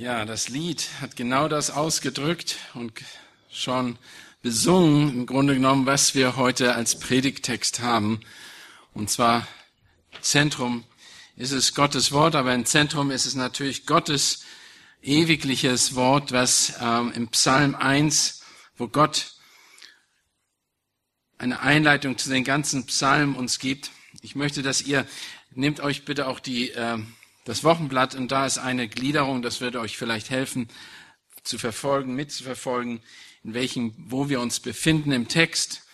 Ja, das Lied hat genau das ausgedrückt und schon besungen, im Grunde genommen, was wir heute als Predigtext haben. Und zwar Zentrum ist es Gottes Wort, aber im Zentrum ist es natürlich Gottes ewigliches Wort, was ähm, im Psalm 1, wo Gott eine Einleitung zu den ganzen Psalmen uns gibt. Ich möchte, dass ihr, nehmt euch bitte auch die, äh, das Wochenblatt und da ist eine Gliederung, das würde euch vielleicht helfen zu verfolgen, mitzuverfolgen, in welchem, wo wir uns befinden im Text.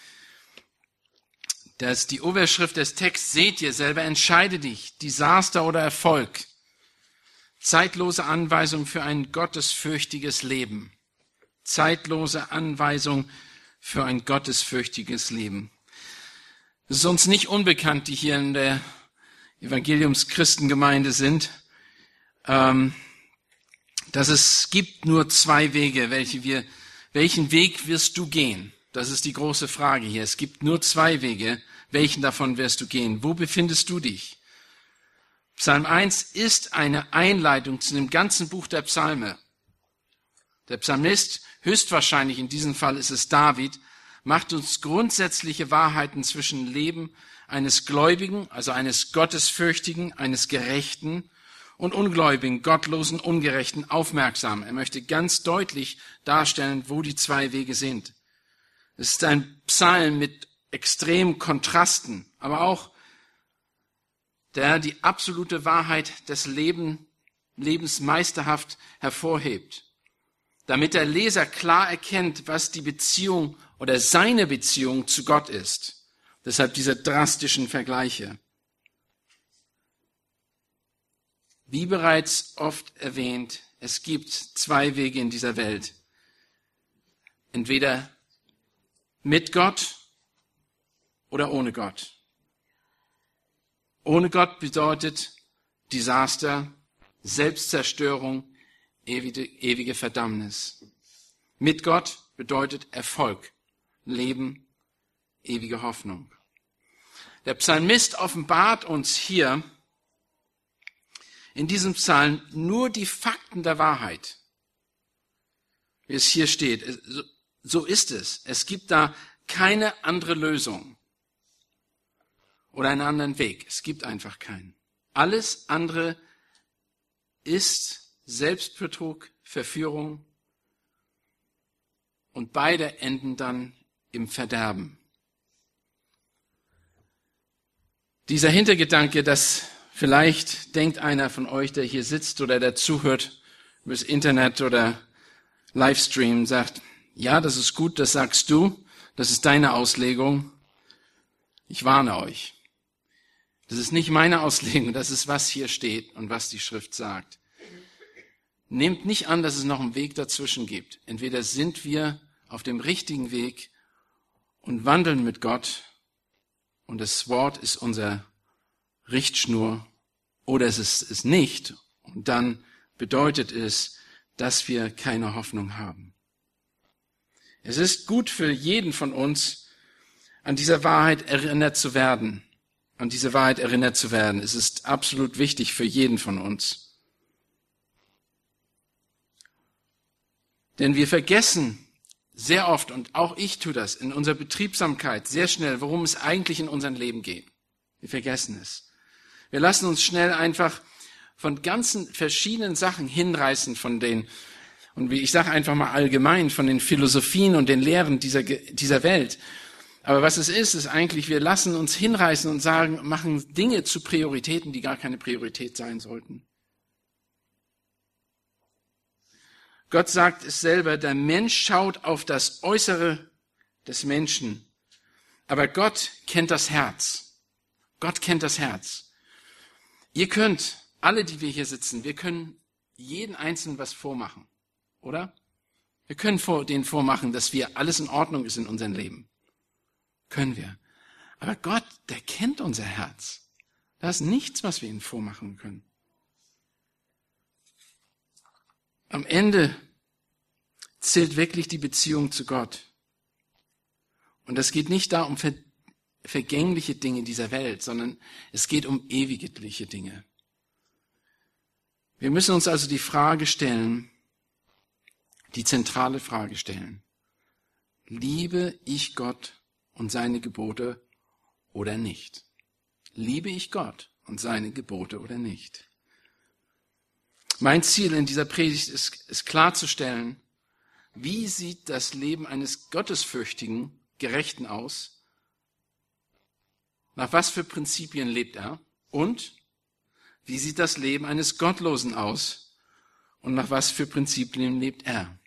Das die Oberschrift des Texts seht ihr selber, entscheide dich, Desaster oder Erfolg. Zeitlose Anweisung für ein gottesfürchtiges Leben. Zeitlose Anweisung für ein gottesfürchtiges Leben. Es ist uns nicht unbekannt, die hier in der Evangeliumschristengemeinde sind, ähm, dass es gibt nur zwei Wege, welche wir, welchen Weg wirst du gehen? Das ist die große Frage hier. Es gibt nur zwei Wege. Welchen davon wirst du gehen? Wo befindest du dich? Psalm 1 ist eine Einleitung zu dem ganzen Buch der Psalme. Der Psalmist, höchstwahrscheinlich in diesem Fall ist es David, macht uns grundsätzliche Wahrheiten zwischen Leben eines Gläubigen, also eines Gottesfürchtigen, eines Gerechten und Ungläubigen, Gottlosen, Ungerechten aufmerksam. Er möchte ganz deutlich darstellen, wo die zwei Wege sind. Es ist ein Psalm mit extremen Kontrasten, aber auch der die absolute Wahrheit des Leben, Lebens meisterhaft hervorhebt, damit der Leser klar erkennt, was die Beziehung oder seine Beziehung zu Gott ist. Deshalb diese drastischen Vergleiche. Wie bereits oft erwähnt, es gibt zwei Wege in dieser Welt. Entweder mit Gott oder ohne Gott. Ohne Gott bedeutet Desaster, Selbstzerstörung, ewige, ewige Verdammnis. Mit Gott bedeutet Erfolg, Leben, ewige Hoffnung. Der Psalmist offenbart uns hier in diesem Psalm nur die Fakten der Wahrheit, wie es hier steht. So ist es. Es gibt da keine andere Lösung oder einen anderen Weg. Es gibt einfach keinen. Alles andere ist Selbstbetrug, Verführung und beide enden dann im Verderben. Dieser Hintergedanke, dass vielleicht denkt einer von euch, der hier sitzt oder der zuhört übers Internet oder Livestream, sagt, ja, das ist gut, das sagst du, das ist deine Auslegung. Ich warne euch. Das ist nicht meine Auslegung, das ist, was hier steht und was die Schrift sagt. Nehmt nicht an, dass es noch einen Weg dazwischen gibt. Entweder sind wir auf dem richtigen Weg und wandeln mit Gott und das Wort ist unser Richtschnur oder es ist es nicht und dann bedeutet es, dass wir keine Hoffnung haben. Es ist gut für jeden von uns, an dieser Wahrheit erinnert zu werden an diese Wahrheit erinnert zu werden. Es ist absolut wichtig für jeden von uns. Denn wir vergessen sehr oft, und auch ich tue das in unserer Betriebsamkeit sehr schnell, worum es eigentlich in unserem Leben geht. Wir vergessen es. Wir lassen uns schnell einfach von ganzen verschiedenen Sachen hinreißen, von den, und wie ich sage einfach mal allgemein, von den Philosophien und den Lehren dieser, dieser Welt. Aber was es ist, ist eigentlich, wir lassen uns hinreißen und sagen, machen Dinge zu Prioritäten, die gar keine Priorität sein sollten. Gott sagt es selber, der Mensch schaut auf das Äußere des Menschen, aber Gott kennt das Herz. Gott kennt das Herz. Ihr könnt, alle, die wir hier sitzen, wir können jeden Einzelnen was vormachen, oder? Wir können vor, denen vormachen, dass wir alles in Ordnung ist in unserem Leben. Können wir. Aber Gott, der kennt unser Herz. Da ist nichts, was wir ihm vormachen können. Am Ende zählt wirklich die Beziehung zu Gott. Und es geht nicht da um ver vergängliche Dinge dieser Welt, sondern es geht um ewigliche Dinge. Wir müssen uns also die Frage stellen, die zentrale Frage stellen. Liebe ich Gott und seine Gebote oder nicht? Liebe ich Gott und seine Gebote oder nicht? Mein Ziel in dieser Predigt ist, ist klarzustellen, wie sieht das Leben eines gottesfürchtigen Gerechten aus? Nach was für Prinzipien lebt er? Und wie sieht das Leben eines Gottlosen aus? Und nach was für Prinzipien lebt er?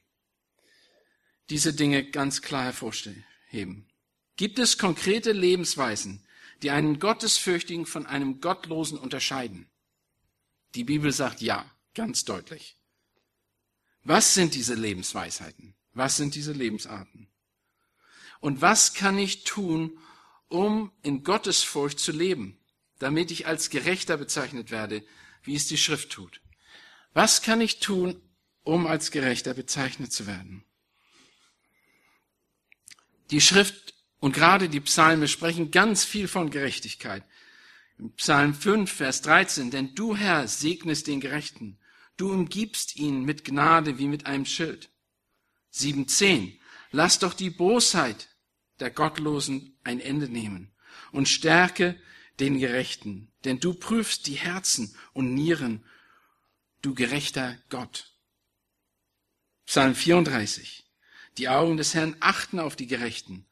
Diese Dinge ganz klar hervorheben. Gibt es konkrete Lebensweisen, die einen Gottesfürchtigen von einem Gottlosen unterscheiden? Die Bibel sagt ja, ganz deutlich. Was sind diese Lebensweisheiten? Was sind diese Lebensarten? Und was kann ich tun, um in Gottesfurcht zu leben, damit ich als Gerechter bezeichnet werde, wie es die Schrift tut? Was kann ich tun, um als Gerechter bezeichnet zu werden? Die Schrift und gerade die Psalme sprechen ganz viel von Gerechtigkeit. Psalm 5, Vers 13, denn du Herr segnest den Gerechten Du umgibst ihn mit Gnade wie mit einem Schild. 7.10. Lass doch die Bosheit der Gottlosen ein Ende nehmen und stärke den Gerechten, denn du prüfst die Herzen und Nieren, du gerechter Gott. Psalm 34. Die Augen des Herrn achten auf die Gerechten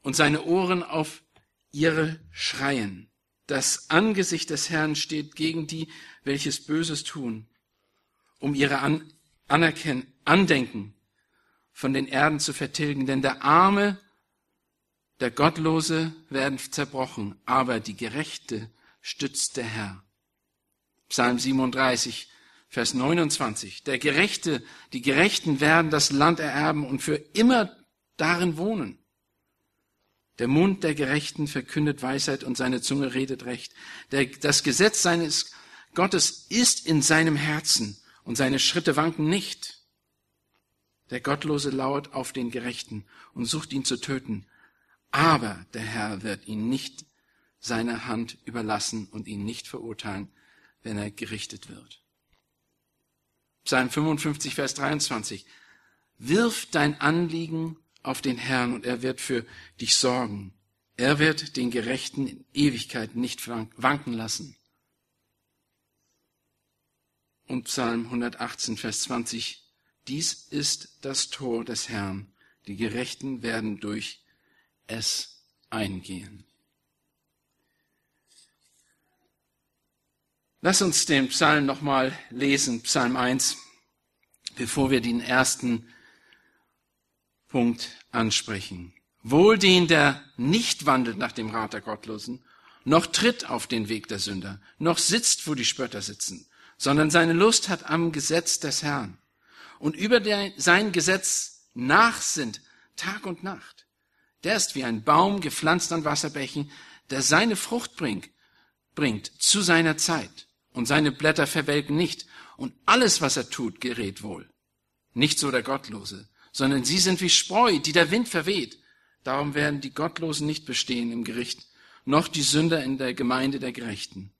und seine Ohren auf ihre Schreien. Das Angesicht des Herrn steht gegen die, welches Böses tun, um ihre An Anerkennen, Andenken von den Erden zu vertilgen. Denn der Arme, der Gottlose werden zerbrochen, aber die Gerechte stützt der Herr. Psalm 37, Vers 29. Der Gerechte, die Gerechten werden das Land ererben und für immer darin wohnen. Der Mund der Gerechten verkündet Weisheit und seine Zunge redet Recht. Der, das Gesetz seines Gottes ist in seinem Herzen und seine Schritte wanken nicht. Der Gottlose lauert auf den Gerechten und sucht ihn zu töten. Aber der Herr wird ihn nicht seiner Hand überlassen und ihn nicht verurteilen, wenn er gerichtet wird. Psalm 55, Vers 23. Wirf dein Anliegen auf den Herrn und er wird für dich sorgen. Er wird den Gerechten in Ewigkeit nicht wanken lassen. Und Psalm 118, Vers 20. Dies ist das Tor des Herrn. Die Gerechten werden durch es eingehen. Lass uns den Psalm nochmal lesen, Psalm 1, bevor wir den ersten Punkt ansprechen. Wohl den, der nicht wandelt nach dem Rat der Gottlosen, noch tritt auf den Weg der Sünder, noch sitzt, wo die Spötter sitzen, sondern seine Lust hat am Gesetz des Herrn und über der, sein Gesetz nachsinnt Tag und Nacht. Der ist wie ein Baum gepflanzt an Wasserbächen, der seine Frucht bringt, bringt zu seiner Zeit und seine Blätter verwelken nicht und alles, was er tut, gerät wohl. Nicht so der Gottlose, sondern sie sind wie Spreu, die der Wind verweht. Darum werden die Gottlosen nicht bestehen im Gericht, noch die Sünder in der Gemeinde der Gerechten.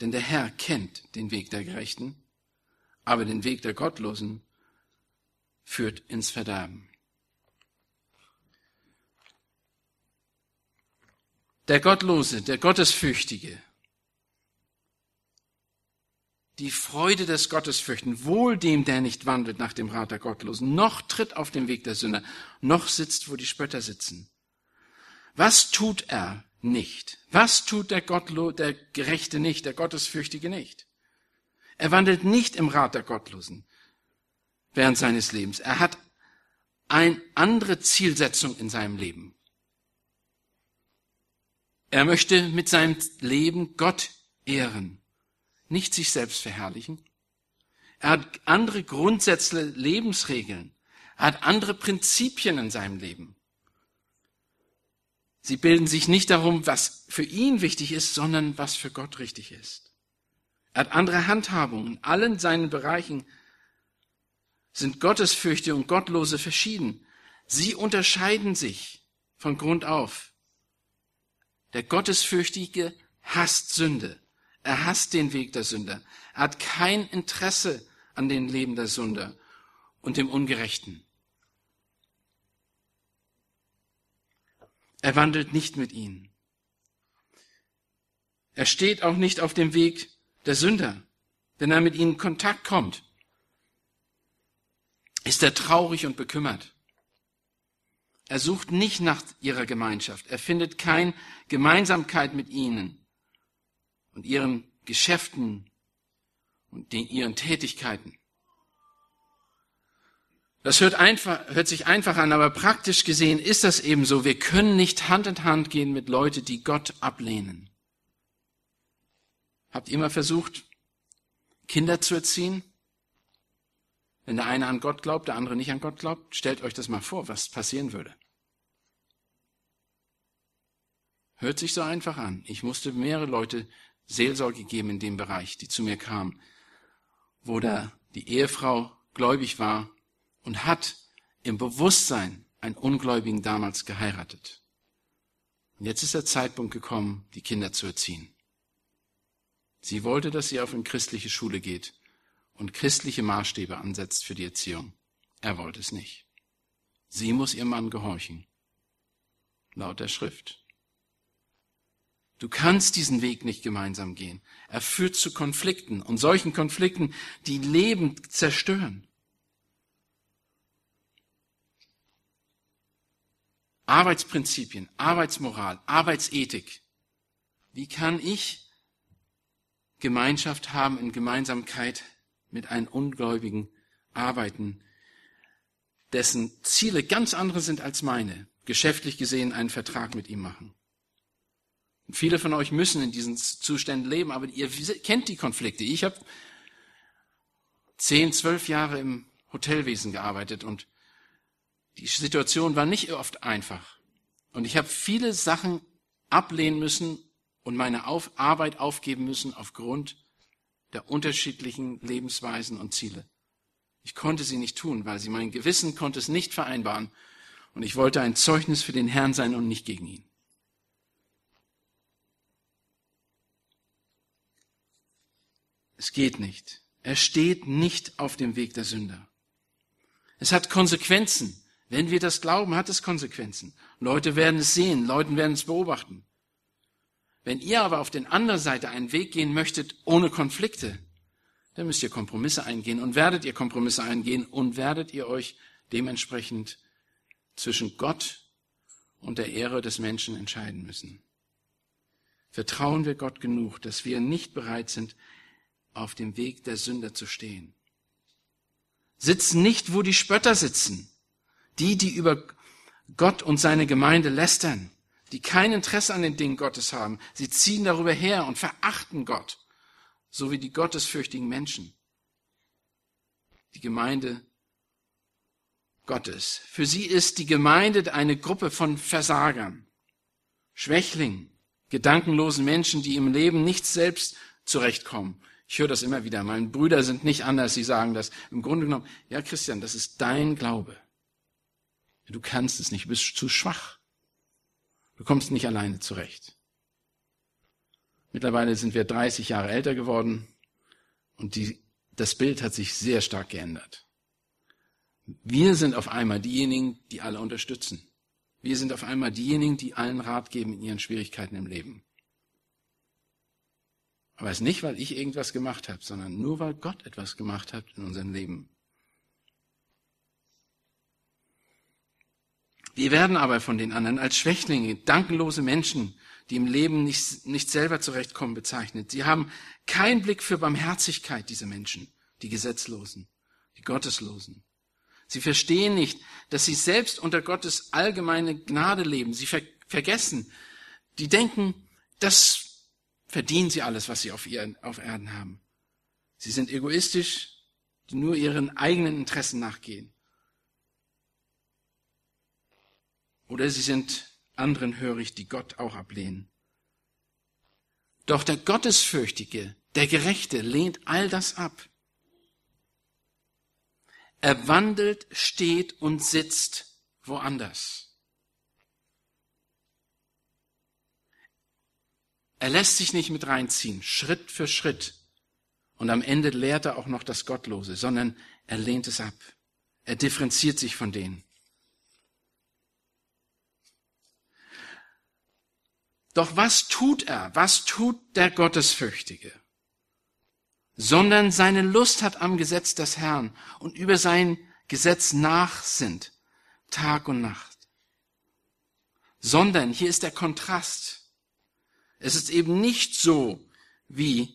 Denn der Herr kennt den Weg der Gerechten, aber den Weg der Gottlosen führt ins Verderben. Der Gottlose, der Gottesfürchtige, die Freude des Gottesfürchten, wohl dem, der nicht wandelt nach dem Rat der Gottlosen, noch tritt auf dem Weg der Sünder, noch sitzt, wo die Spötter sitzen. Was tut er nicht? Was tut der Gottlo, der Gerechte nicht, der Gottesfürchtige nicht? Er wandelt nicht im Rat der Gottlosen während seines Lebens. Er hat eine andere Zielsetzung in seinem Leben. Er möchte mit seinem Leben Gott ehren nicht sich selbst verherrlichen. Er hat andere Grundsätze, Lebensregeln. Er hat andere Prinzipien in seinem Leben. Sie bilden sich nicht darum, was für ihn wichtig ist, sondern was für Gott richtig ist. Er hat andere Handhabungen. In allen seinen Bereichen sind Gottesfürchte und Gottlose verschieden. Sie unterscheiden sich von Grund auf. Der Gottesfürchtige hasst Sünde. Er hasst den Weg der Sünder. Er hat kein Interesse an dem Leben der Sünder und dem Ungerechten. Er wandelt nicht mit ihnen. Er steht auch nicht auf dem Weg der Sünder. Wenn er mit ihnen in Kontakt kommt, ist er traurig und bekümmert. Er sucht nicht nach ihrer Gemeinschaft. Er findet keine Gemeinsamkeit mit ihnen und ihren Geschäften und den, ihren Tätigkeiten. Das hört, einfach, hört sich einfach an, aber praktisch gesehen ist das eben so. Wir können nicht Hand in Hand gehen mit Leuten, die Gott ablehnen. Habt ihr mal versucht, Kinder zu erziehen? Wenn der eine an Gott glaubt, der andere nicht an Gott glaubt, stellt euch das mal vor, was passieren würde. Hört sich so einfach an. Ich musste mehrere Leute Seelsorge geben in dem Bereich, die zu mir kamen, wo da die Ehefrau gläubig war und hat im Bewusstsein einen Ungläubigen damals geheiratet. Und jetzt ist der Zeitpunkt gekommen, die Kinder zu erziehen. Sie wollte, dass sie auf eine christliche Schule geht und christliche Maßstäbe ansetzt für die Erziehung. Er wollte es nicht. Sie muss ihrem Mann gehorchen. Laut der Schrift. Du kannst diesen Weg nicht gemeinsam gehen. Er führt zu Konflikten und solchen Konflikten, die Leben zerstören. Arbeitsprinzipien, Arbeitsmoral, Arbeitsethik. Wie kann ich Gemeinschaft haben, in Gemeinsamkeit mit einem Ungläubigen arbeiten, dessen Ziele ganz andere sind als meine, geschäftlich gesehen einen Vertrag mit ihm machen. Viele von euch müssen in diesen Zuständen leben, aber ihr kennt die Konflikte. Ich habe zehn, zwölf Jahre im Hotelwesen gearbeitet und die Situation war nicht oft einfach. Und ich habe viele Sachen ablehnen müssen und meine Auf Arbeit aufgeben müssen aufgrund der unterschiedlichen Lebensweisen und Ziele. Ich konnte sie nicht tun, weil sie mein Gewissen konnte es nicht vereinbaren und ich wollte ein Zeugnis für den Herrn sein und nicht gegen ihn. Es geht nicht. Er steht nicht auf dem Weg der Sünder. Es hat Konsequenzen. Wenn wir das glauben, hat es Konsequenzen. Leute werden es sehen, Leute werden es beobachten. Wenn ihr aber auf der anderen Seite einen Weg gehen möchtet ohne Konflikte, dann müsst ihr Kompromisse eingehen und werdet ihr Kompromisse eingehen und werdet ihr euch dementsprechend zwischen Gott und der Ehre des Menschen entscheiden müssen. Vertrauen wir Gott genug, dass wir nicht bereit sind, auf dem Weg der Sünder zu stehen. Sitzen nicht, wo die Spötter sitzen, die, die über Gott und seine Gemeinde lästern die kein Interesse an den Dingen Gottes haben. Sie ziehen darüber her und verachten Gott, so wie die gottesfürchtigen Menschen. Die Gemeinde Gottes. Für sie ist die Gemeinde eine Gruppe von Versagern, Schwächlingen, gedankenlosen Menschen, die im Leben nicht selbst zurechtkommen. Ich höre das immer wieder. Meine Brüder sind nicht anders. Sie sagen das im Grunde genommen. Ja, Christian, das ist dein Glaube. Du kannst es nicht. Du bist zu schwach. Du kommst nicht alleine zurecht. Mittlerweile sind wir 30 Jahre älter geworden und die, das Bild hat sich sehr stark geändert. Wir sind auf einmal diejenigen, die alle unterstützen. Wir sind auf einmal diejenigen, die allen Rat geben in ihren Schwierigkeiten im Leben. Aber es ist nicht, weil ich irgendwas gemacht habe, sondern nur, weil Gott etwas gemacht hat in unserem Leben. Wir werden aber von den anderen als Schwächlinge, dankenlose Menschen, die im Leben nicht, nicht selber zurechtkommen, bezeichnet. Sie haben keinen Blick für Barmherzigkeit, diese Menschen, die Gesetzlosen, die Gotteslosen. Sie verstehen nicht, dass sie selbst unter Gottes allgemeine Gnade leben. Sie ver vergessen, die denken, das verdienen sie alles, was sie auf, ihren, auf Erden haben. Sie sind egoistisch, die nur ihren eigenen Interessen nachgehen. Oder sie sind anderen hörig, die Gott auch ablehnen. Doch der Gottesfürchtige, der Gerechte lehnt all das ab. Er wandelt, steht und sitzt woanders. Er lässt sich nicht mit reinziehen, Schritt für Schritt. Und am Ende lehrt er auch noch das Gottlose, sondern er lehnt es ab. Er differenziert sich von denen. Doch was tut er? Was tut der Gottesfürchtige? Sondern seine Lust hat am Gesetz des Herrn und über sein Gesetz nachsinnt, Tag und Nacht. Sondern, hier ist der Kontrast. Es ist eben nicht so, wie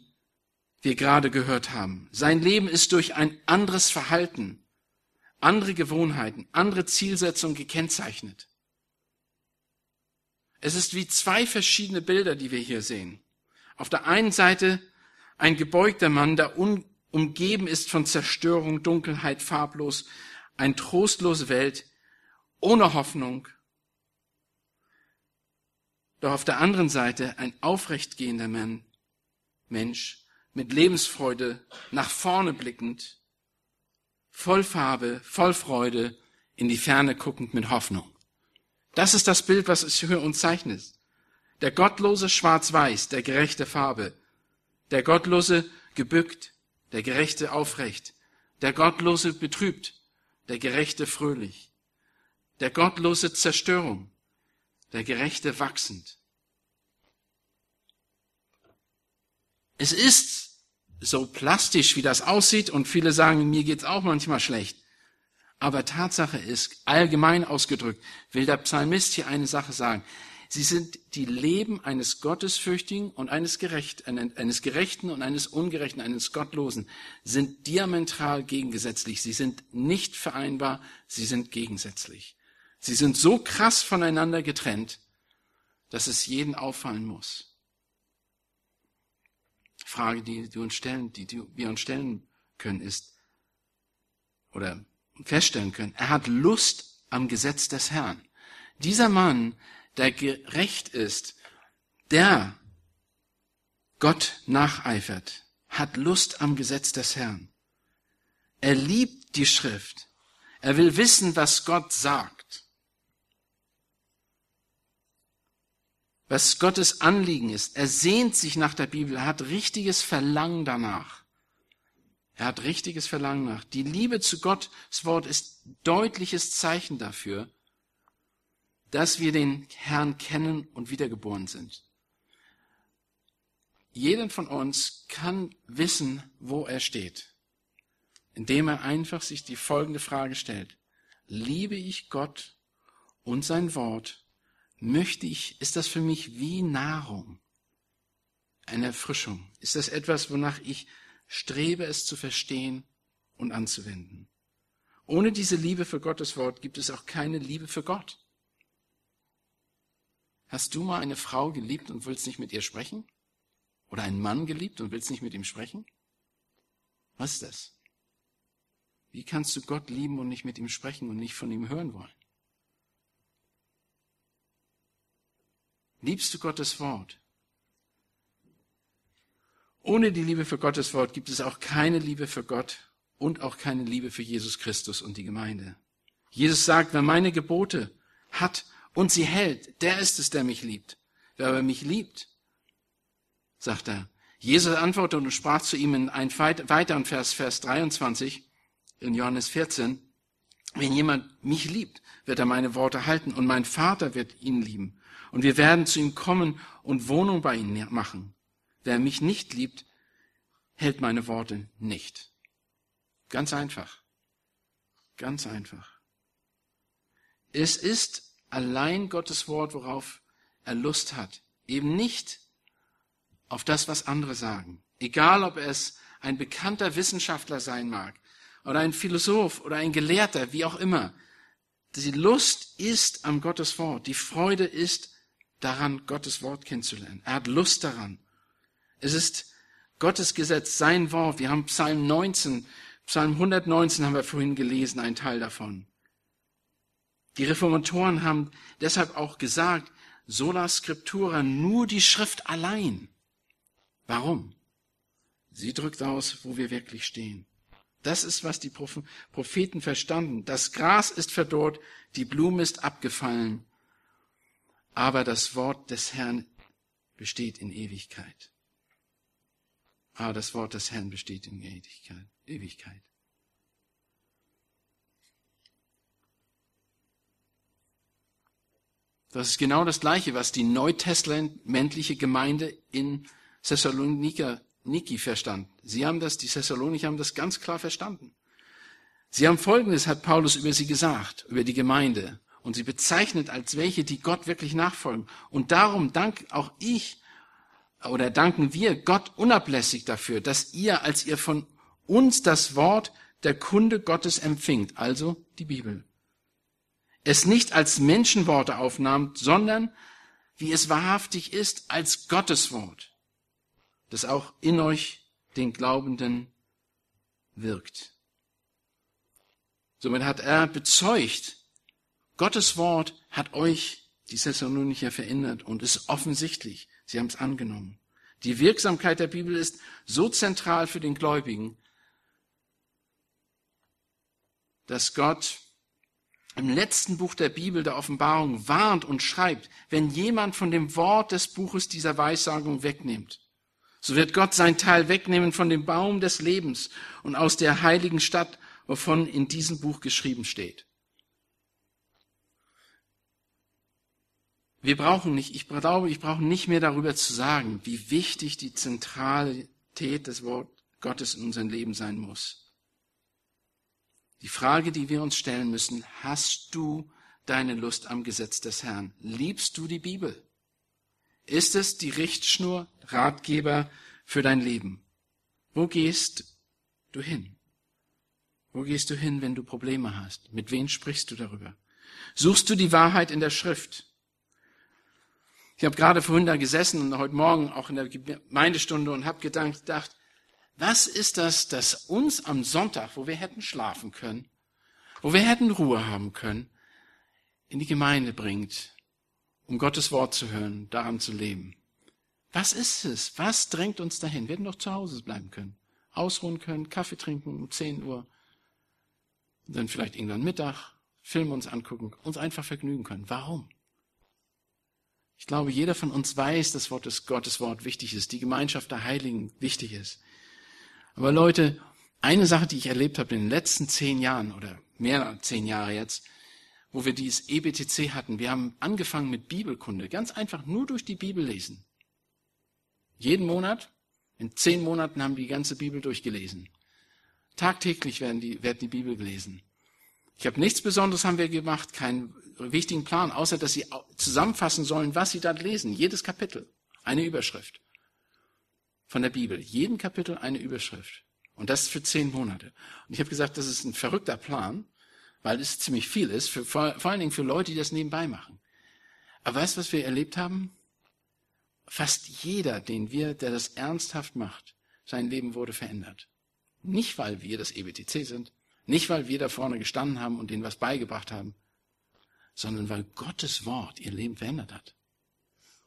wir gerade gehört haben. Sein Leben ist durch ein anderes Verhalten, andere Gewohnheiten, andere Zielsetzungen gekennzeichnet. Es ist wie zwei verschiedene Bilder, die wir hier sehen. Auf der einen Seite ein gebeugter Mann, der umgeben ist von Zerstörung, Dunkelheit, farblos, eine trostlose Welt, ohne Hoffnung. Doch auf der anderen Seite ein aufrechtgehender Mann, Mensch, mit Lebensfreude, nach vorne blickend, voll Farbe, voll Freude, in die Ferne guckend mit Hoffnung. Das ist das Bild, was es für uns zeichnet. Der gottlose schwarz-weiß, der gerechte Farbe. Der gottlose gebückt, der gerechte aufrecht. Der gottlose betrübt, der gerechte fröhlich. Der gottlose Zerstörung, der gerechte wachsend. Es ist so plastisch, wie das aussieht, und viele sagen, mir geht's auch manchmal schlecht. Aber Tatsache ist, allgemein ausgedrückt, will der Psalmist hier eine Sache sagen. Sie sind die Leben eines Gottesfürchtigen und eines, Gerecht, eines Gerechten und eines Ungerechten, eines Gottlosen, sind diametral gegengesetzlich. Sie sind nicht vereinbar, sie sind gegensätzlich. Sie sind so krass voneinander getrennt, dass es jeden auffallen muss. Frage, die, die, uns stellen, die, die wir uns stellen können, ist, oder feststellen können, er hat Lust am Gesetz des Herrn. Dieser Mann, der gerecht ist, der Gott nacheifert, hat Lust am Gesetz des Herrn. Er liebt die Schrift. Er will wissen, was Gott sagt. Was Gottes Anliegen ist. Er sehnt sich nach der Bibel. Er hat richtiges Verlangen danach. Er hat richtiges Verlangen nach. Die Liebe zu Gottes Wort ist deutliches Zeichen dafür, dass wir den Herrn kennen und wiedergeboren sind. Jeder von uns kann wissen, wo er steht, indem er einfach sich die folgende Frage stellt. Liebe ich Gott und sein Wort? Möchte ich, ist das für mich wie Nahrung? Eine Erfrischung? Ist das etwas, wonach ich strebe es zu verstehen und anzuwenden. Ohne diese Liebe für Gottes Wort gibt es auch keine Liebe für Gott. Hast du mal eine Frau geliebt und willst nicht mit ihr sprechen? Oder einen Mann geliebt und willst nicht mit ihm sprechen? Was ist das? Wie kannst du Gott lieben und nicht mit ihm sprechen und nicht von ihm hören wollen? Liebst du Gottes Wort? Ohne die Liebe für Gottes Wort gibt es auch keine Liebe für Gott und auch keine Liebe für Jesus Christus und die Gemeinde. Jesus sagt, wer meine Gebote hat und sie hält, der ist es, der mich liebt. Wer aber mich liebt, sagt er. Jesus antwortete und sprach zu ihm in einem weiteren Vers, Vers 23 in Johannes 14, wenn jemand mich liebt, wird er meine Worte halten und mein Vater wird ihn lieben. Und wir werden zu ihm kommen und Wohnung bei ihm machen. Wer mich nicht liebt, hält meine Worte nicht. Ganz einfach. Ganz einfach. Es ist allein Gottes Wort, worauf er Lust hat. Eben nicht auf das, was andere sagen. Egal, ob es ein bekannter Wissenschaftler sein mag oder ein Philosoph oder ein Gelehrter, wie auch immer. Die Lust ist am Gottes Wort. Die Freude ist daran, Gottes Wort kennenzulernen. Er hat Lust daran. Es ist Gottes Gesetz, sein Wort. Wir haben Psalm 19, Psalm 119 haben wir vorhin gelesen, ein Teil davon. Die Reformatoren haben deshalb auch gesagt, sola scriptura, nur die Schrift allein. Warum? Sie drückt aus, wo wir wirklich stehen. Das ist, was die Propheten verstanden. Das Gras ist verdorrt, die Blume ist abgefallen, aber das Wort des Herrn besteht in Ewigkeit. Ah, das Wort des Herrn besteht in Ewigkeit. Das ist genau das Gleiche, was die neutestamentliche Gemeinde in Thessaloniki verstand. Sie haben das, die Thessalonicher haben das ganz klar verstanden. Sie haben Folgendes, hat Paulus über sie gesagt, über die Gemeinde. Und sie bezeichnet als welche, die Gott wirklich nachfolgen. Und darum dank auch ich oder danken wir Gott unablässig dafür, dass ihr, als ihr von uns das Wort der Kunde Gottes empfingt, also die Bibel, es nicht als Menschenworte aufnahmt, sondern, wie es wahrhaftig ist, als Gottes Wort, das auch in euch, den Glaubenden, wirkt. Somit hat er bezeugt, Gottes Wort hat euch, die Thessalonicher, verändert und ist offensichtlich. Sie haben es angenommen. Die Wirksamkeit der Bibel ist so zentral für den Gläubigen, dass Gott im letzten Buch der Bibel, der Offenbarung, warnt und schreibt, wenn jemand von dem Wort des Buches dieser Weissagung wegnimmt, so wird Gott sein Teil wegnehmen von dem Baum des Lebens und aus der heiligen Stadt, wovon in diesem Buch geschrieben steht. Wir brauchen nicht, ich glaube, ich brauche nicht mehr darüber zu sagen, wie wichtig die Zentralität des Wort Gottes in unserem Leben sein muss. Die Frage, die wir uns stellen müssen, hast du deine Lust am Gesetz des Herrn? Liebst du die Bibel? Ist es die Richtschnur, Ratgeber für dein Leben? Wo gehst du hin? Wo gehst du hin, wenn du Probleme hast? Mit wem sprichst du darüber? Suchst du die Wahrheit in der Schrift? Ich habe gerade vorhin da gesessen und heute Morgen auch in der Gemeindestunde und habe gedacht, was ist das, das uns am Sonntag, wo wir hätten schlafen können, wo wir hätten Ruhe haben können, in die Gemeinde bringt, um Gottes Wort zu hören, daran zu leben? Was ist es? Was drängt uns dahin? Wir hätten doch zu Hause bleiben können, ausruhen können, Kaffee trinken um 10 Uhr, dann vielleicht irgendwann Mittag, Filme uns angucken, uns einfach vergnügen können. Warum? Ich glaube, jeder von uns weiß, dass Gottes Wort wichtig ist, die Gemeinschaft der Heiligen wichtig ist. Aber Leute, eine Sache, die ich erlebt habe in den letzten zehn Jahren oder mehr als zehn Jahre jetzt, wo wir dieses EBTC hatten, wir haben angefangen mit Bibelkunde, ganz einfach nur durch die Bibel lesen. Jeden Monat, in zehn Monaten haben wir die ganze Bibel durchgelesen. Tagtäglich werden die, wird die Bibel gelesen. Ich habe nichts Besonderes haben wir gemacht, keinen wichtigen Plan, außer dass sie zusammenfassen sollen, was sie da lesen. Jedes Kapitel, eine Überschrift von der Bibel. Jeden Kapitel eine Überschrift. Und das für zehn Monate. Und ich habe gesagt, das ist ein verrückter Plan, weil es ziemlich viel ist, für, vor, vor allen Dingen für Leute, die das nebenbei machen. Aber weißt du, was wir erlebt haben? Fast jeder, den wir, der das ernsthaft macht, sein Leben wurde verändert. Nicht, weil wir das EBTC sind, nicht, weil wir da vorne gestanden haben und denen was beigebracht haben, sondern weil Gottes Wort ihr Leben verändert hat.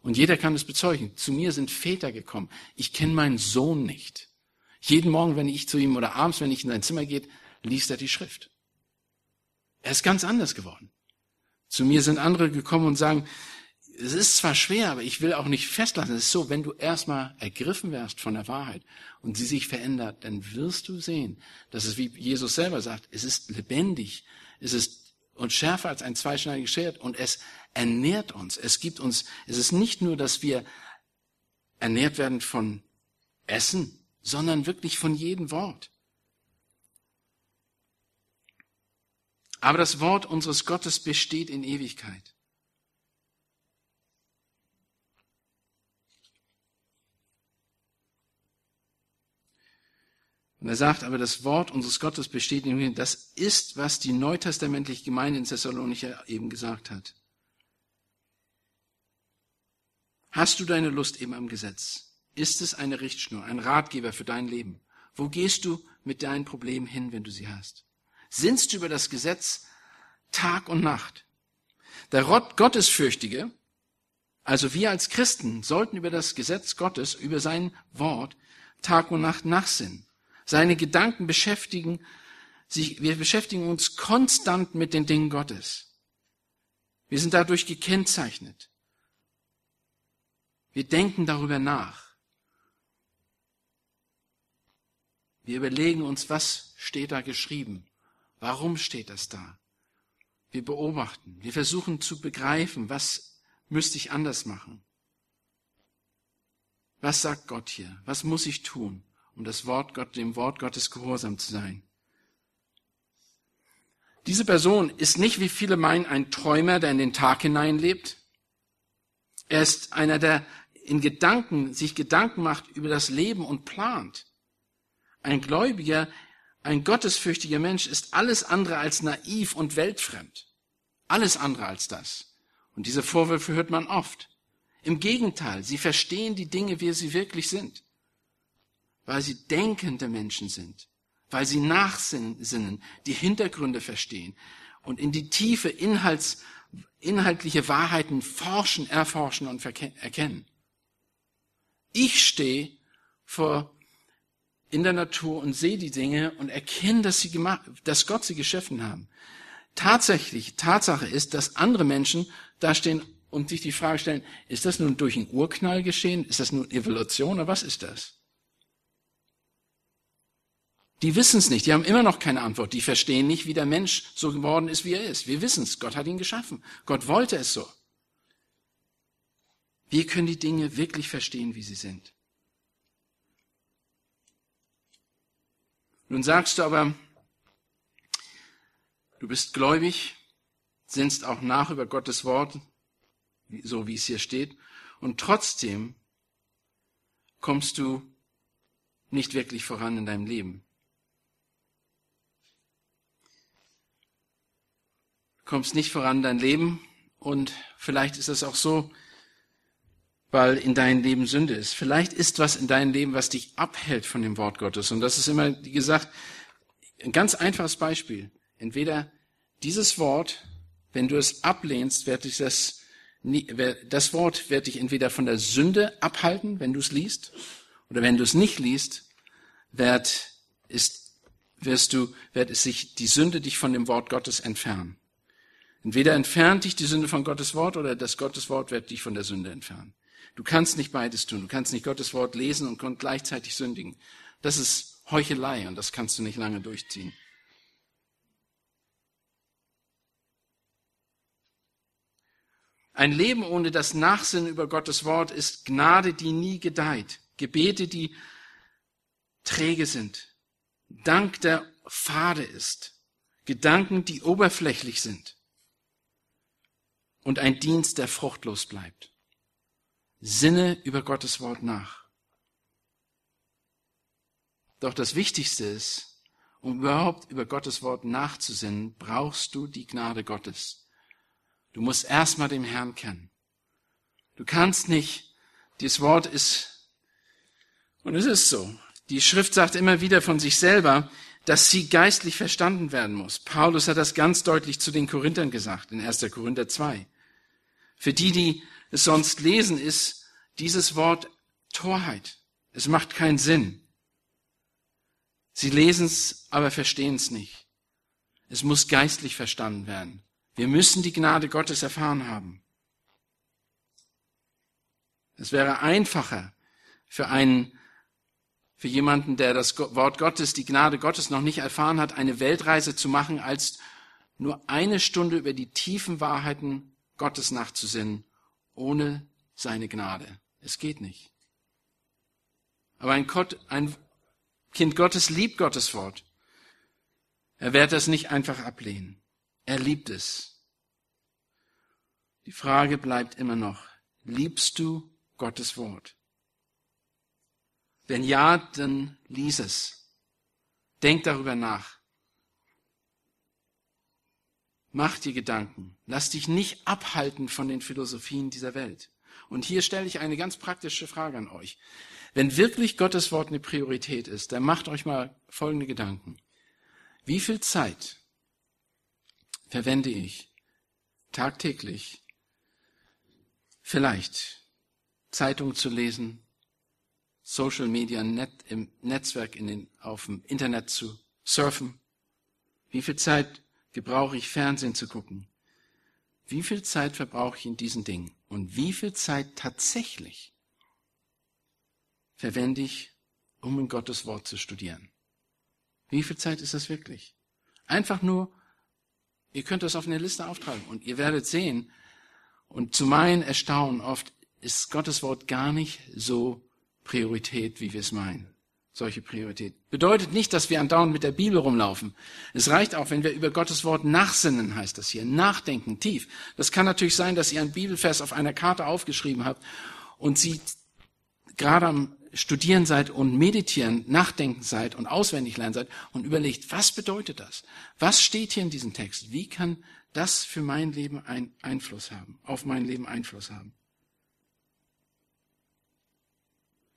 Und jeder kann es bezeugen. Zu mir sind Väter gekommen. Ich kenne meinen Sohn nicht. Jeden Morgen, wenn ich zu ihm oder abends, wenn ich in sein Zimmer gehe, liest er die Schrift. Er ist ganz anders geworden. Zu mir sind andere gekommen und sagen, es ist zwar schwer, aber ich will auch nicht festlassen. Es ist so, wenn du erstmal ergriffen wärst von der Wahrheit und sie sich verändert, dann wirst du sehen, dass es, wie Jesus selber sagt, es ist lebendig, es ist und schärfer als ein zweischneidiges Schwert und es ernährt uns. Es gibt uns, es ist nicht nur, dass wir ernährt werden von Essen, sondern wirklich von jedem Wort. Aber das Wort unseres Gottes besteht in Ewigkeit. Und er sagt, aber das Wort unseres Gottes besteht in mir. Das ist, was die neutestamentliche Gemeinde in Thessalonicher eben gesagt hat. Hast du deine Lust eben am Gesetz? Ist es eine Richtschnur, ein Ratgeber für dein Leben? Wo gehst du mit deinen Problemen hin, wenn du sie hast? Sinnst du über das Gesetz Tag und Nacht? Der Gottesfürchtige, also wir als Christen, sollten über das Gesetz Gottes, über sein Wort Tag und Nacht nachsinnen. Seine Gedanken beschäftigen sich, wir beschäftigen uns konstant mit den Dingen Gottes. Wir sind dadurch gekennzeichnet. Wir denken darüber nach. Wir überlegen uns, was steht da geschrieben? Warum steht das da? Wir beobachten. Wir versuchen zu begreifen, was müsste ich anders machen? Was sagt Gott hier? Was muss ich tun, um das Wort Gott, dem Wort Gottes gehorsam zu sein? Diese Person ist nicht, wie viele meinen, ein Träumer, der in den Tag hineinlebt. Er ist einer, der in Gedanken, sich Gedanken macht über das Leben und plant. Ein Gläubiger, ein gottesfürchtiger Mensch ist alles andere als naiv und weltfremd. Alles andere als das. Und diese Vorwürfe hört man oft. Im Gegenteil, sie verstehen die Dinge, wie sie wirklich sind. Weil sie denkende Menschen sind. Weil sie nachsinnen, die Hintergründe verstehen und in die tiefe Inhalts, inhaltliche Wahrheiten forschen, erforschen und erkennen. Ich stehe vor in der Natur und sehe die Dinge und erkenne, dass, sie gemacht, dass Gott sie geschaffen haben. Tatsächlich, Tatsache ist, dass andere Menschen da stehen und sich die Frage stellen, ist das nun durch einen Urknall geschehen? Ist das nun Evolution oder was ist das? Die wissen es nicht, die haben immer noch keine Antwort. Die verstehen nicht, wie der Mensch so geworden ist, wie er ist. Wir wissen es, Gott hat ihn geschaffen. Gott wollte es so. Wir können die Dinge wirklich verstehen, wie sie sind. Nun sagst du aber, du bist gläubig, sinnst auch nach über Gottes Wort, so wie es hier steht, und trotzdem kommst du nicht wirklich voran in deinem Leben. Kommst nicht voran in dein Leben und vielleicht ist es auch so, weil in deinem Leben Sünde ist. Vielleicht ist was in deinem Leben, was dich abhält von dem Wort Gottes. Und das ist immer, wie gesagt, ein ganz einfaches Beispiel. Entweder dieses Wort, wenn du es ablehnst, wird dich das, das Wort wird dich entweder von der Sünde abhalten, wenn du es liest, oder wenn du es nicht liest, wird, ist, wirst du, wird es sich, die Sünde dich von dem Wort Gottes entfernen. Entweder entfernt dich die Sünde von Gottes Wort oder das Gottes Wort wird dich von der Sünde entfernen. Du kannst nicht beides tun. Du kannst nicht Gottes Wort lesen und gleichzeitig sündigen. Das ist Heuchelei und das kannst du nicht lange durchziehen. Ein Leben ohne das Nachsinnen über Gottes Wort ist Gnade, die nie gedeiht. Gebete, die träge sind. Dank, der fade ist. Gedanken, die oberflächlich sind. Und ein Dienst, der fruchtlos bleibt. Sinne über Gottes Wort nach. Doch das Wichtigste ist, um überhaupt über Gottes Wort nachzusinnen, brauchst du die Gnade Gottes. Du musst erstmal den Herrn kennen. Du kannst nicht, dieses Wort ist, und es ist so, die Schrift sagt immer wieder von sich selber, dass sie geistlich verstanden werden muss. Paulus hat das ganz deutlich zu den Korinthern gesagt, in 1. Korinther 2. Für die, die es sonst lesen, ist dieses Wort Torheit. Es macht keinen Sinn. Sie lesen es, aber verstehen es nicht. Es muss geistlich verstanden werden. Wir müssen die Gnade Gottes erfahren haben. Es wäre einfacher für einen, für jemanden, der das Wort Gottes, die Gnade Gottes noch nicht erfahren hat, eine Weltreise zu machen, als nur eine Stunde über die tiefen Wahrheiten Gottes nachzusinnen ohne seine Gnade. Es geht nicht. Aber ein, Gott, ein Kind Gottes liebt Gottes Wort. Er wird das nicht einfach ablehnen. Er liebt es. Die Frage bleibt immer noch, liebst du Gottes Wort? Wenn ja, dann lies es. Denk darüber nach. Mach dir Gedanken. Lass dich nicht abhalten von den Philosophien dieser Welt. Und hier stelle ich eine ganz praktische Frage an euch. Wenn wirklich Gottes Wort eine Priorität ist, dann macht euch mal folgende Gedanken. Wie viel Zeit verwende ich tagtäglich vielleicht Zeitung zu lesen, Social Media Net, im Netzwerk in den, auf dem Internet zu surfen? Wie viel Zeit gebrauche ich Fernsehen zu gucken? Wie viel Zeit verbrauche ich in diesen Dingen? Und wie viel Zeit tatsächlich verwende ich, um in Gottes Wort zu studieren. Wie viel Zeit ist das wirklich? Einfach nur, ihr könnt das auf eine Liste auftragen und ihr werdet sehen, und zu meinem Erstaunen oft ist Gottes Wort gar nicht so Priorität, wie wir es meinen. Solche Priorität. Bedeutet nicht, dass wir andauernd mit der Bibel rumlaufen. Es reicht auch, wenn wir über Gottes Wort nachsinnen, heißt das hier. Nachdenken, tief. Das kann natürlich sein, dass ihr einen Bibelvers auf einer Karte aufgeschrieben habt und sie gerade am Studieren seid und meditieren, nachdenken seid und auswendig lernen seid und überlegt, was bedeutet das? Was steht hier in diesem Text? Wie kann das für mein Leben einen Einfluss haben, auf mein Leben Einfluss haben?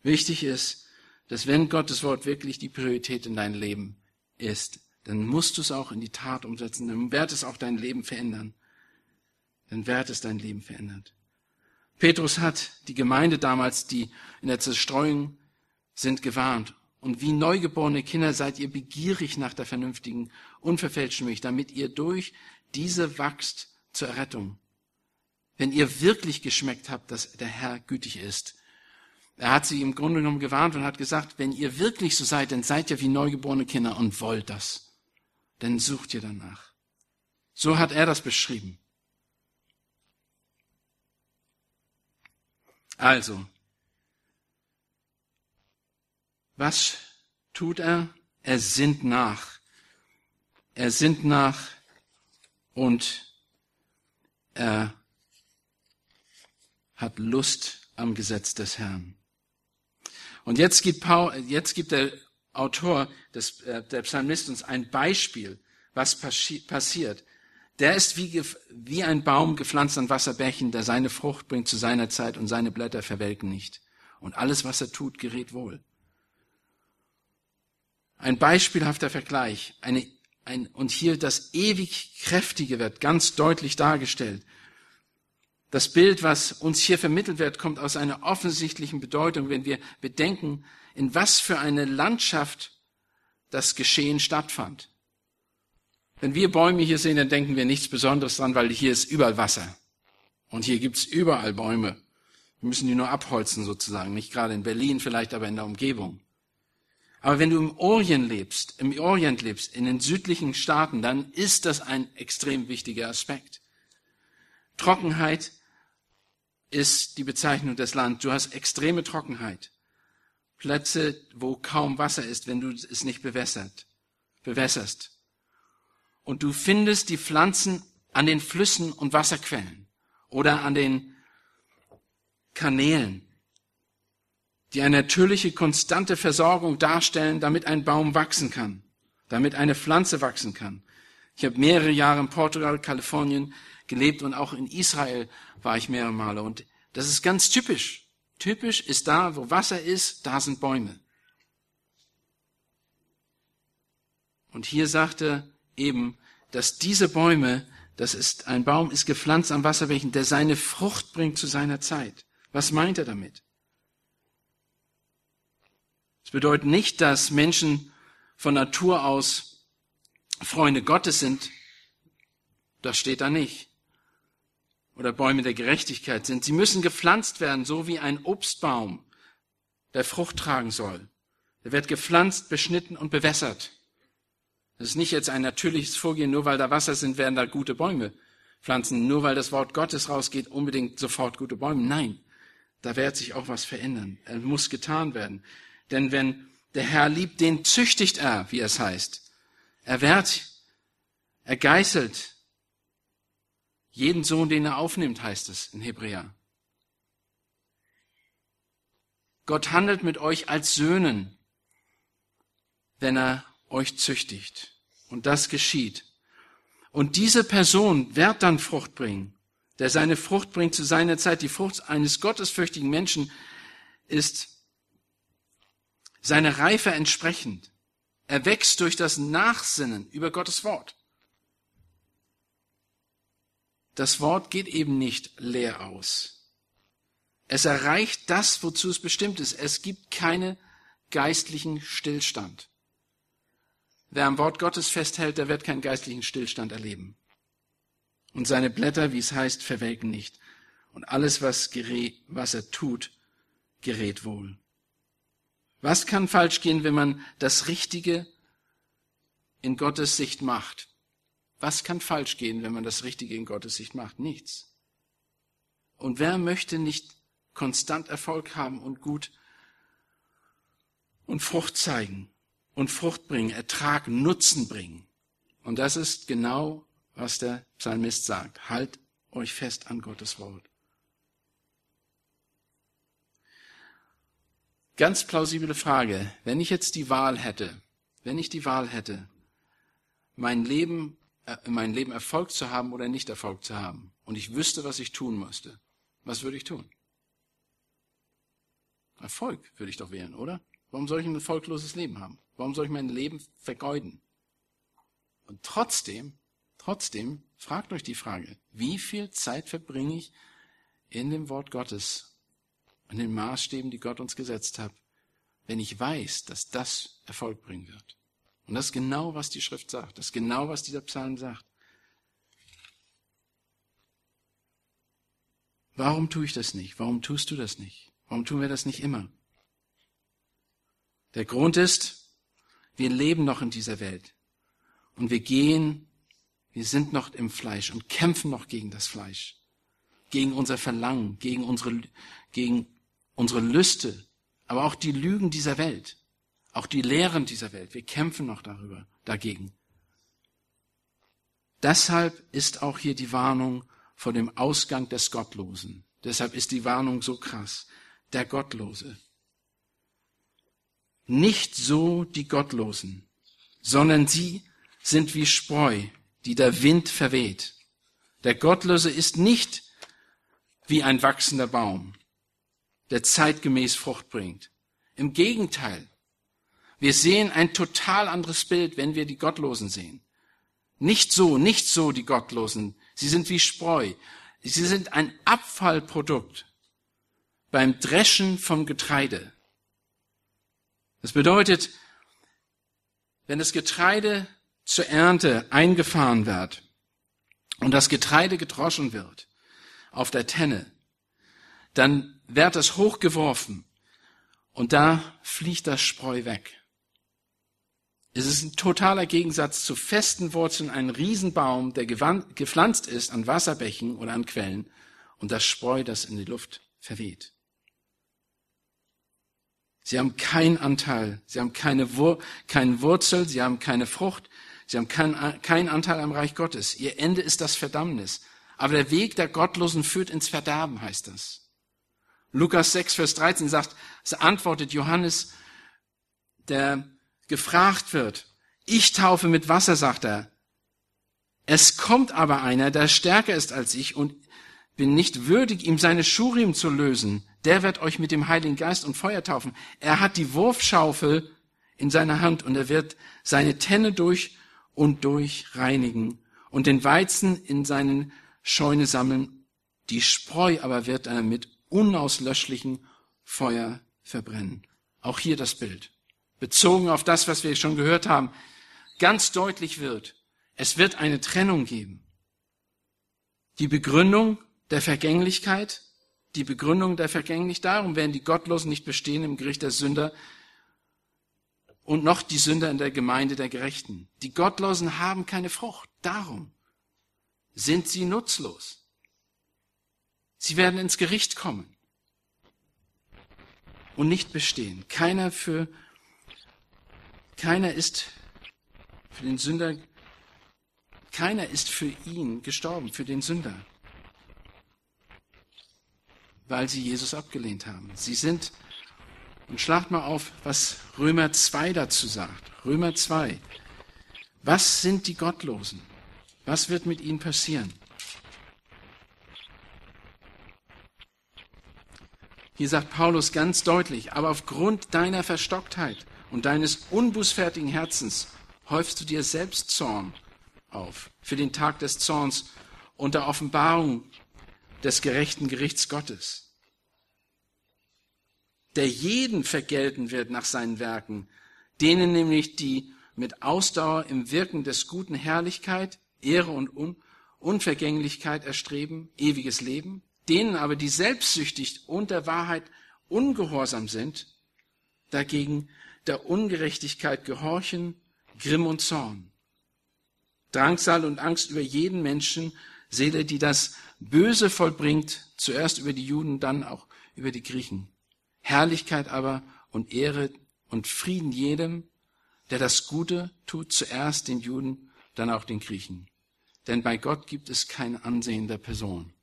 Wichtig ist, dass wenn Gottes Wort wirklich die Priorität in deinem Leben ist, dann musst du es auch in die Tat umsetzen, dann wird es auch dein Leben verändern. Dann wird es dein Leben verändert. Petrus hat die Gemeinde damals, die in der Zerstreuung sind, gewarnt. Und wie neugeborene Kinder seid ihr begierig nach der vernünftigen, unverfälschten Milch, damit ihr durch diese wachst zur Errettung. Wenn ihr wirklich geschmeckt habt, dass der Herr gütig ist. Er hat sie im Grunde genommen gewarnt und hat gesagt, wenn ihr wirklich so seid, dann seid ihr wie neugeborene Kinder und wollt das. Dann sucht ihr danach. So hat er das beschrieben. Also, was tut er? Er sinnt nach. Er sinnt nach und er hat Lust am Gesetz des Herrn. Und jetzt gibt, Paul, jetzt gibt der Autor, des, äh, der Psalmist uns ein Beispiel, was passi passiert. Der ist wie, wie ein Baum gepflanzt an Wasserbächen, der seine Frucht bringt zu seiner Zeit und seine Blätter verwelken nicht. Und alles, was er tut, gerät wohl. Ein beispielhafter Vergleich. Eine, ein, und hier das ewig Kräftige wird ganz deutlich dargestellt. Das Bild, was uns hier vermittelt wird, kommt aus einer offensichtlichen Bedeutung, wenn wir bedenken, in was für eine Landschaft das Geschehen stattfand. Wenn wir Bäume hier sehen, dann denken wir nichts Besonderes dran, weil hier ist überall Wasser. Und hier gibt's überall Bäume. Wir müssen die nur abholzen sozusagen. Nicht gerade in Berlin vielleicht, aber in der Umgebung. Aber wenn du im Orient lebst, im Orient lebst, in den südlichen Staaten, dann ist das ein extrem wichtiger Aspekt. Trockenheit ist die Bezeichnung des Landes. Du hast extreme Trockenheit. Plätze, wo kaum Wasser ist, wenn du es nicht bewässert, bewässerst. Und du findest die Pflanzen an den Flüssen und Wasserquellen oder an den Kanälen die eine natürliche, konstante Versorgung darstellen, damit ein Baum wachsen kann, damit eine Pflanze wachsen kann. Ich habe mehrere Jahre in Portugal, Kalifornien gelebt und auch in Israel war ich mehrere Male. Und das ist ganz typisch. Typisch ist da, wo Wasser ist, da sind Bäume. Und hier sagte eben, dass diese Bäume, das ist, ein Baum ist gepflanzt am Wasserbecken, der seine Frucht bringt zu seiner Zeit. Was meint er damit? Es bedeutet nicht, dass Menschen von Natur aus Freunde Gottes sind. Das steht da nicht. Oder Bäume der Gerechtigkeit sind. Sie müssen gepflanzt werden, so wie ein Obstbaum, der Frucht tragen soll. Er wird gepflanzt, beschnitten und bewässert. Das ist nicht jetzt ein natürliches Vorgehen, nur weil da Wasser sind, werden da gute Bäume pflanzen. Nur weil das Wort Gottes rausgeht, unbedingt sofort gute Bäume. Nein, da wird sich auch was verändern. Er muss getan werden. Denn wenn der Herr liebt, den züchtigt er, wie es heißt. Er wehrt, er geißelt jeden Sohn, den er aufnimmt, heißt es in Hebräer. Gott handelt mit euch als Söhnen, wenn er euch züchtigt. Und das geschieht. Und diese Person wird dann Frucht bringen, der seine Frucht bringt zu seiner Zeit. Die Frucht eines gottesfürchtigen Menschen ist seine Reife entsprechend. Er wächst durch das Nachsinnen über Gottes Wort. Das Wort geht eben nicht leer aus. Es erreicht das, wozu es bestimmt ist. Es gibt keine geistlichen Stillstand. Wer am Wort Gottes festhält, der wird keinen geistlichen Stillstand erleben. Und seine Blätter, wie es heißt, verwelken nicht. Und alles, was, was er tut, gerät wohl. Was kann falsch gehen, wenn man das Richtige in Gottes Sicht macht? Was kann falsch gehen, wenn man das Richtige in Gottes Sicht macht? Nichts. Und wer möchte nicht konstant Erfolg haben und gut und Frucht zeigen und Frucht bringen, Ertrag, Nutzen bringen? Und das ist genau, was der Psalmist sagt. Halt euch fest an Gottes Wort. Ganz plausible Frage. Wenn ich jetzt die Wahl hätte, wenn ich die Wahl hätte, mein Leben, äh, mein Leben Erfolg zu haben oder nicht Erfolg zu haben, und ich wüsste, was ich tun müsste, was würde ich tun? Erfolg würde ich doch wählen, oder? Warum soll ich ein erfolgloses Leben haben? Warum soll ich mein Leben vergeuden? Und trotzdem, trotzdem, fragt euch die Frage, wie viel Zeit verbringe ich in dem Wort Gottes an den Maßstäben, die Gott uns gesetzt hat, wenn ich weiß, dass das Erfolg bringen wird. Und das ist genau, was die Schrift sagt. Das ist genau, was dieser Psalm sagt. Warum tue ich das nicht? Warum tust du das nicht? Warum tun wir das nicht immer? Der Grund ist, wir leben noch in dieser Welt. Und wir gehen, wir sind noch im Fleisch und kämpfen noch gegen das Fleisch. Gegen unser Verlangen, gegen unsere, gegen unsere Lüste, aber auch die Lügen dieser Welt, auch die Lehren dieser Welt. Wir kämpfen noch darüber, dagegen. Deshalb ist auch hier die Warnung vor dem Ausgang des Gottlosen. Deshalb ist die Warnung so krass. Der Gottlose. Nicht so die Gottlosen, sondern sie sind wie Spreu, die der Wind verweht. Der Gottlose ist nicht wie ein wachsender Baum, der zeitgemäß Frucht bringt. Im Gegenteil, wir sehen ein total anderes Bild, wenn wir die Gottlosen sehen. Nicht so, nicht so die Gottlosen. Sie sind wie Spreu. Sie sind ein Abfallprodukt beim Dreschen vom Getreide. Das bedeutet, wenn das Getreide zur Ernte eingefahren wird und das Getreide gedroschen wird auf der Tenne, dann wird es hochgeworfen und da fliegt das Spreu weg. Es ist ein totaler Gegensatz zu festen Wurzeln, ein Riesenbaum, der gepflanzt ist an Wasserbächen oder an Quellen und das Spreu, das in die Luft verweht. Sie haben keinen Anteil, sie haben keine Wur keinen Wurzel, sie haben keine Frucht, sie haben keinen kein Anteil am Reich Gottes. Ihr Ende ist das Verdammnis. Aber der Weg der Gottlosen führt ins Verderben, heißt das. Lukas 6, Vers 13 sagt, es antwortet Johannes, der gefragt wird. Ich taufe mit Wasser, sagt er. Es kommt aber einer, der stärker ist als ich und bin nicht würdig, ihm seine Schurim zu lösen. Der wird euch mit dem Heiligen Geist und Feuer taufen. Er hat die Wurfschaufel in seiner Hand und er wird seine Tenne durch und durch reinigen und den Weizen in seinen Scheune sammeln. Die Spreu aber wird er mit unauslöschlichen Feuer verbrennen. Auch hier das Bild. Bezogen auf das, was wir schon gehört haben, ganz deutlich wird, es wird eine Trennung geben. Die Begründung der Vergänglichkeit, die Begründung der Vergänglichkeit, darum werden die Gottlosen nicht bestehen im Gericht der Sünder und noch die Sünder in der Gemeinde der Gerechten. Die Gottlosen haben keine Frucht, darum sind sie nutzlos. Sie werden ins Gericht kommen und nicht bestehen. Keiner für, keiner ist für den Sünder, keiner ist für ihn gestorben, für den Sünder, weil sie Jesus abgelehnt haben. Sie sind, und schlagt mal auf, was Römer 2 dazu sagt. Römer 2. Was sind die Gottlosen? Was wird mit ihnen passieren? Hier sagt Paulus ganz deutlich, aber aufgrund deiner Verstocktheit und deines unbußfertigen Herzens häufst du dir selbst Zorn auf für den Tag des Zorns und der Offenbarung des gerechten Gerichts Gottes, der jeden vergelten wird nach seinen Werken, denen nämlich die mit Ausdauer im Wirken des guten Herrlichkeit, Ehre und Un Unvergänglichkeit erstreben, ewiges Leben, Denen aber, die selbstsüchtig und der Wahrheit ungehorsam sind, dagegen der Ungerechtigkeit gehorchen, Grimm und Zorn. Drangsal und Angst über jeden Menschen, Seele, die das Böse vollbringt, zuerst über die Juden, dann auch über die Griechen. Herrlichkeit aber und Ehre und Frieden jedem, der das Gute tut, zuerst den Juden, dann auch den Griechen. Denn bei Gott gibt es kein Ansehen der Person.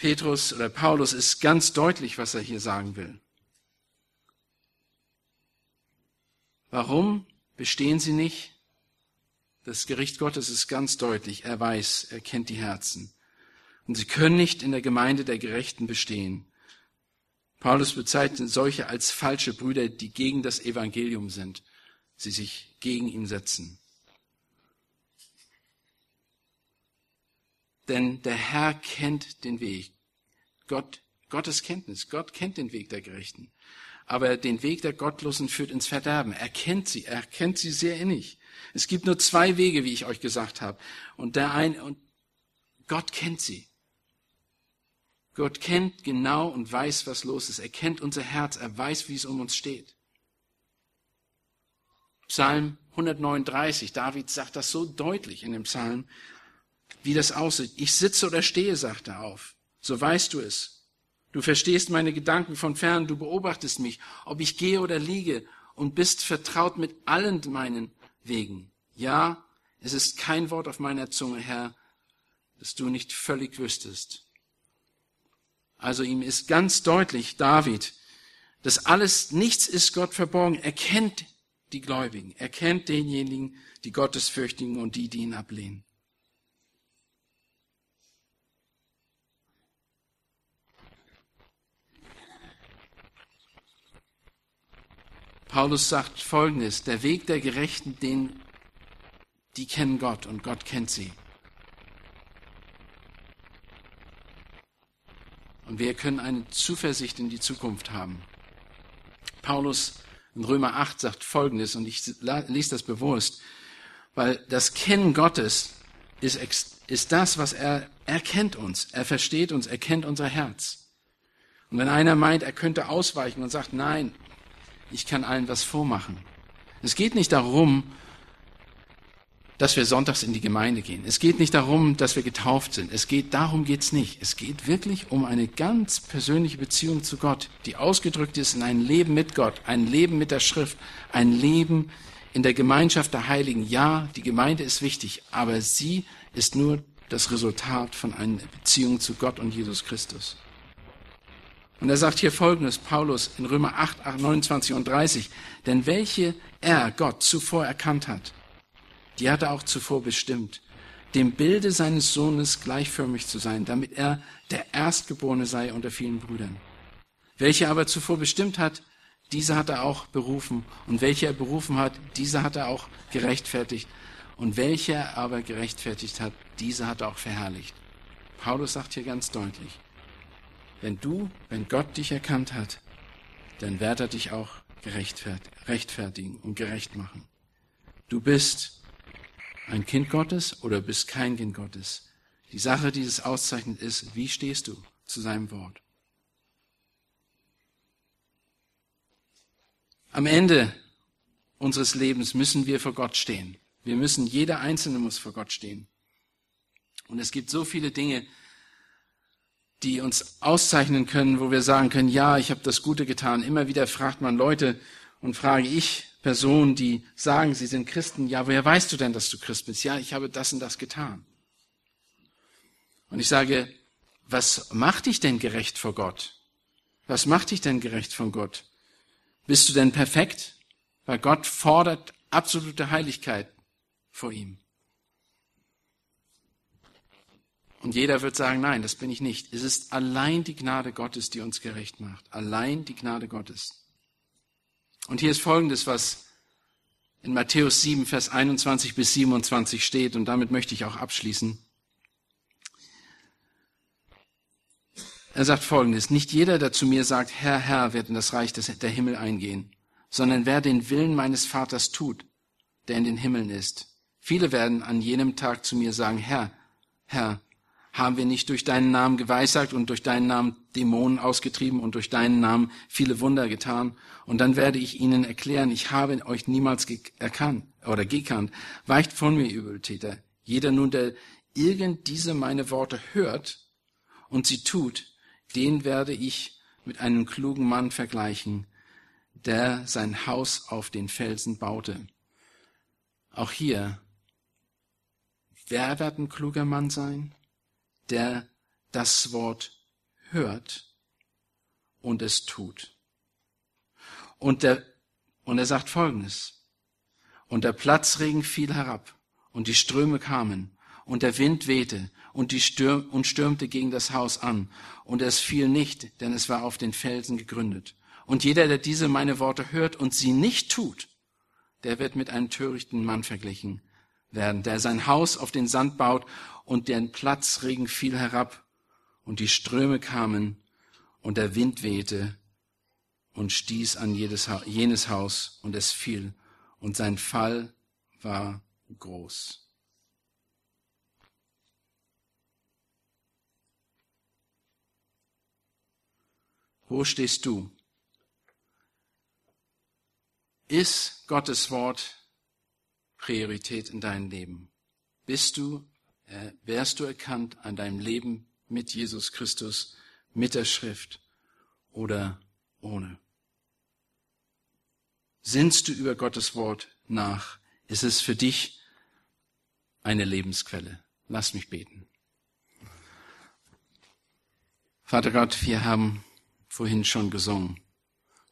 Petrus oder Paulus ist ganz deutlich, was er hier sagen will. Warum bestehen sie nicht? Das Gericht Gottes ist ganz deutlich. Er weiß, er kennt die Herzen. Und sie können nicht in der Gemeinde der Gerechten bestehen. Paulus bezeichnet solche als falsche Brüder, die gegen das Evangelium sind, sie sich gegen ihn setzen. Denn der Herr kennt den Weg. Gott, Gottes Kenntnis. Gott kennt den Weg der Gerechten. Aber den Weg der Gottlosen führt ins Verderben. Er kennt sie. Er kennt sie sehr innig. Es gibt nur zwei Wege, wie ich euch gesagt habe. Und der ein, und Gott kennt sie. Gott kennt genau und weiß, was los ist. Er kennt unser Herz. Er weiß, wie es um uns steht. Psalm 139. David sagt das so deutlich in dem Psalm, wie das aussieht. Ich sitze oder stehe, sagt er auf. So weißt du es. Du verstehst meine Gedanken von fern. Du beobachtest mich, ob ich gehe oder liege und bist vertraut mit allen meinen Wegen. Ja, es ist kein Wort auf meiner Zunge, Herr, das du nicht völlig wüsstest. Also ihm ist ganz deutlich, David, dass alles, nichts ist Gott verborgen. Er kennt die Gläubigen, er kennt denjenigen, die Gottes fürchtigen und die, die ihn ablehnen. Paulus sagt Folgendes, der Weg der Gerechten, den, die kennen Gott und Gott kennt sie. Und wir können eine Zuversicht in die Zukunft haben. Paulus in Römer 8 sagt Folgendes, und ich lese das bewusst, weil das Kennen Gottes ist, ist das, was er, er kennt uns, er versteht uns, er kennt unser Herz. Und wenn einer meint, er könnte ausweichen und sagt, nein, ich kann allen was vormachen. Es geht nicht darum, dass wir sonntags in die Gemeinde gehen. Es geht nicht darum, dass wir getauft sind. Es geht, darum geht's nicht. Es geht wirklich um eine ganz persönliche Beziehung zu Gott, die ausgedrückt ist in ein Leben mit Gott, ein Leben mit der Schrift, ein Leben in der Gemeinschaft der Heiligen. Ja, die Gemeinde ist wichtig, aber sie ist nur das Resultat von einer Beziehung zu Gott und Jesus Christus. Und er sagt hier folgendes, Paulus in Römer 8, 8 29 und 30, denn welche er, Gott, zuvor erkannt hat, die hat er auch zuvor bestimmt, dem Bilde seines Sohnes gleichförmig zu sein, damit er der Erstgeborene sei unter vielen Brüdern. Welche aber zuvor bestimmt hat, diese hat er auch berufen. Und welche er berufen hat, diese hat er auch gerechtfertigt. Und welche er aber gerechtfertigt hat, diese hat er auch verherrlicht. Paulus sagt hier ganz deutlich, wenn du, wenn Gott dich erkannt hat, dann wird er dich auch rechtfertigen und gerecht machen. Du bist ein Kind Gottes oder bist kein Kind Gottes. Die Sache, die es auszeichnet, ist, wie stehst du zu seinem Wort? Am Ende unseres Lebens müssen wir vor Gott stehen. Wir müssen, jeder Einzelne muss vor Gott stehen. Und es gibt so viele Dinge, die uns auszeichnen können, wo wir sagen können, ja, ich habe das Gute getan. Immer wieder fragt man Leute und frage ich, Personen, die sagen, sie sind Christen, ja, woher weißt du denn, dass du Christ bist? Ja, ich habe das und das getan. Und ich sage, was macht dich denn gerecht vor Gott? Was macht dich denn gerecht vor Gott? Bist du denn perfekt? Weil Gott fordert absolute Heiligkeit vor ihm. Und jeder wird sagen, nein, das bin ich nicht. Es ist allein die Gnade Gottes, die uns gerecht macht. Allein die Gnade Gottes. Und hier ist Folgendes, was in Matthäus 7, Vers 21 bis 27 steht, und damit möchte ich auch abschließen. Er sagt Folgendes, nicht jeder, der zu mir sagt, Herr, Herr, wird in das Reich der Himmel eingehen, sondern wer den Willen meines Vaters tut, der in den Himmeln ist. Viele werden an jenem Tag zu mir sagen, Herr, Herr, Haben wir nicht durch deinen Namen geweissagt und durch deinen Namen Dämonen ausgetrieben und durch deinen Namen viele Wunder getan? Und dann werde ich ihnen erklären, ich habe euch niemals erkannt oder gekannt. Weicht von mir, Übeltäter. Jeder nun, der irgend diese meine Worte hört und sie tut, den werde ich mit einem klugen Mann vergleichen, der sein Haus auf den Felsen baute. Auch hier, wer wird ein kluger Mann sein? Der das Wort hört und es tut. Und, der, und er sagt Folgendes. Und der Platzregen fiel herab und die Ströme kamen und der Wind wehte und, die Stürm, und stürmte gegen das Haus an und es fiel nicht, denn es war auf den Felsen gegründet. Und jeder, der diese meine Worte hört und sie nicht tut, der wird mit einem törichten Mann verglichen werden, der sein Haus auf den Sand baut und der Platzregen fiel herab und die Ströme kamen und der Wind wehte und stieß an jedes, jenes Haus und es fiel und sein Fall war groß. Wo stehst du? Ist Gottes Wort Priorität in deinem Leben? Bist du äh, wärst du erkannt an deinem Leben mit Jesus Christus, mit der Schrift oder ohne. Sinnst du über Gottes Wort nach? Ist es für dich eine Lebensquelle? Lass mich beten. Vater Gott, wir haben vorhin schon gesungen,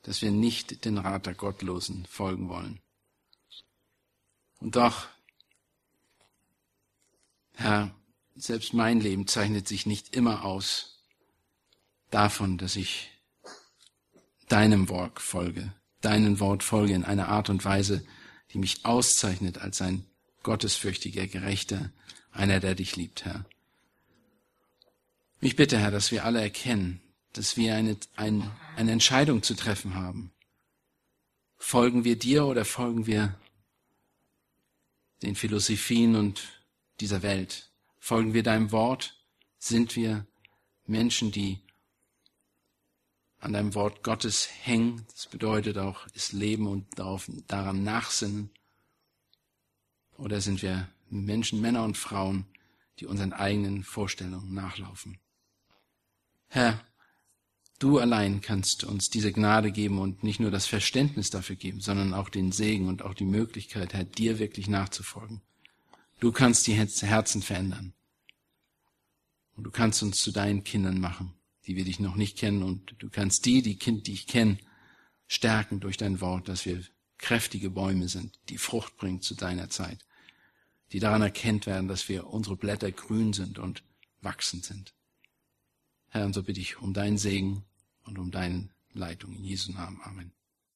dass wir nicht den Rat der Gottlosen folgen wollen. Und doch Herr, selbst mein Leben zeichnet sich nicht immer aus davon, dass ich deinem Wort folge, deinen Wort folge in einer Art und Weise, die mich auszeichnet als ein gottesfürchtiger, gerechter, einer, der dich liebt, Herr. Ich bitte, Herr, dass wir alle erkennen, dass wir eine, eine, eine Entscheidung zu treffen haben. Folgen wir dir oder folgen wir den Philosophien und dieser Welt. Folgen wir deinem Wort, sind wir Menschen, die an deinem Wort Gottes hängen. Das bedeutet auch, es leben und darauf, daran nachsinnen. Oder sind wir Menschen, Männer und Frauen, die unseren eigenen Vorstellungen nachlaufen? Herr, du allein kannst uns diese Gnade geben und nicht nur das Verständnis dafür geben, sondern auch den Segen und auch die Möglichkeit, Herr, dir wirklich nachzufolgen. Du kannst die Herzen verändern. Und du kannst uns zu deinen Kindern machen, die wir dich noch nicht kennen. Und du kannst die, die Kind, die ich kenne, stärken durch dein Wort, dass wir kräftige Bäume sind, die Frucht bringen zu deiner Zeit, die daran erkennt werden, dass wir unsere Blätter grün sind und wachsend sind. Herr, und so bitte ich um deinen Segen und um deine Leitung in Jesu Namen. Amen.